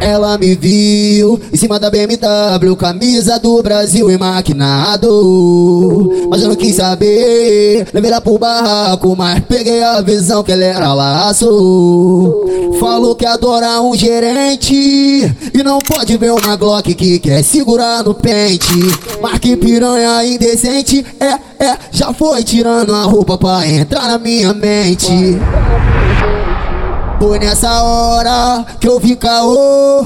Ela me viu em cima da BMW, camisa do Brasil e maquinado. Mas eu não quis saber, levei lá pro barraco, mas peguei a visão que ele era laço. Falou que adora um gerente e não pode ver uma Glock que quer segurar no pente. Mas que piranha indecente, é, é, já foi tirando a roupa pra entrar na minha mente. Foi nessa hora que eu vi caô.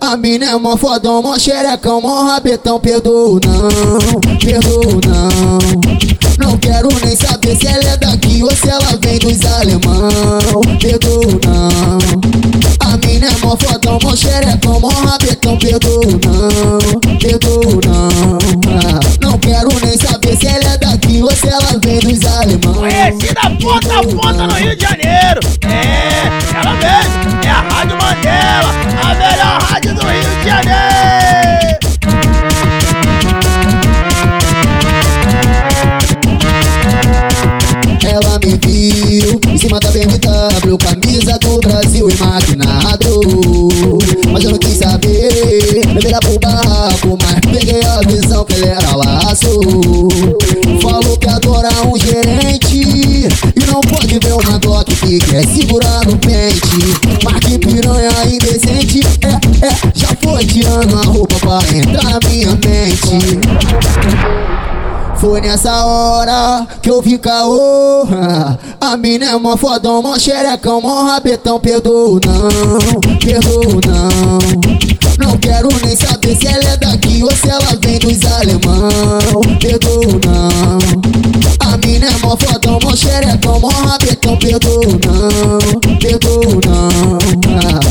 A mina é mó fodão, mó xerecão, mó rabetão. Perdoa não, perdoa não. Não quero nem saber se ela é daqui ou se ela vem dos alemão. Perdoa não. A mina é mó fodão, mó xerecão, mó rabetão. Perdoa não, perdoa não. Não quero nem saber se ela é daqui ou se ela vem dos alemão. Conhecida ponta a ponta no Rio de Janeiro É, ela mesmo, é a Rádio Mandela A melhor rádio do Rio de Janeiro Ela me viu em cima da BMW, camisa do Brasil maquinado. Mas eu não quis saber, lá pro barraco, mas peguei a visão que ele era laço. Ver uma que quer segurar no pente. Mas que piranha indecente, é, é, já foi tirando a roupa pra entrar na minha mente. Foi nessa hora que eu vi caô A mina é mó fodão, mó xerecão, mó rabetão Perdoa não, perdoa não Não quero nem saber se ela é daqui ou se ela vem dos alemão Perdoa não A mina é mó fodão, mó xerecão, mó rabetão Perdoa não, perdoa não.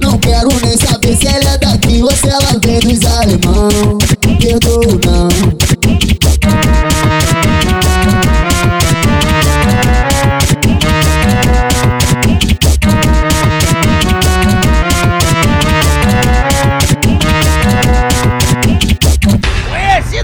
Não quero nem saber se ela é daqui ou se ela vem dos alemão. Perdoa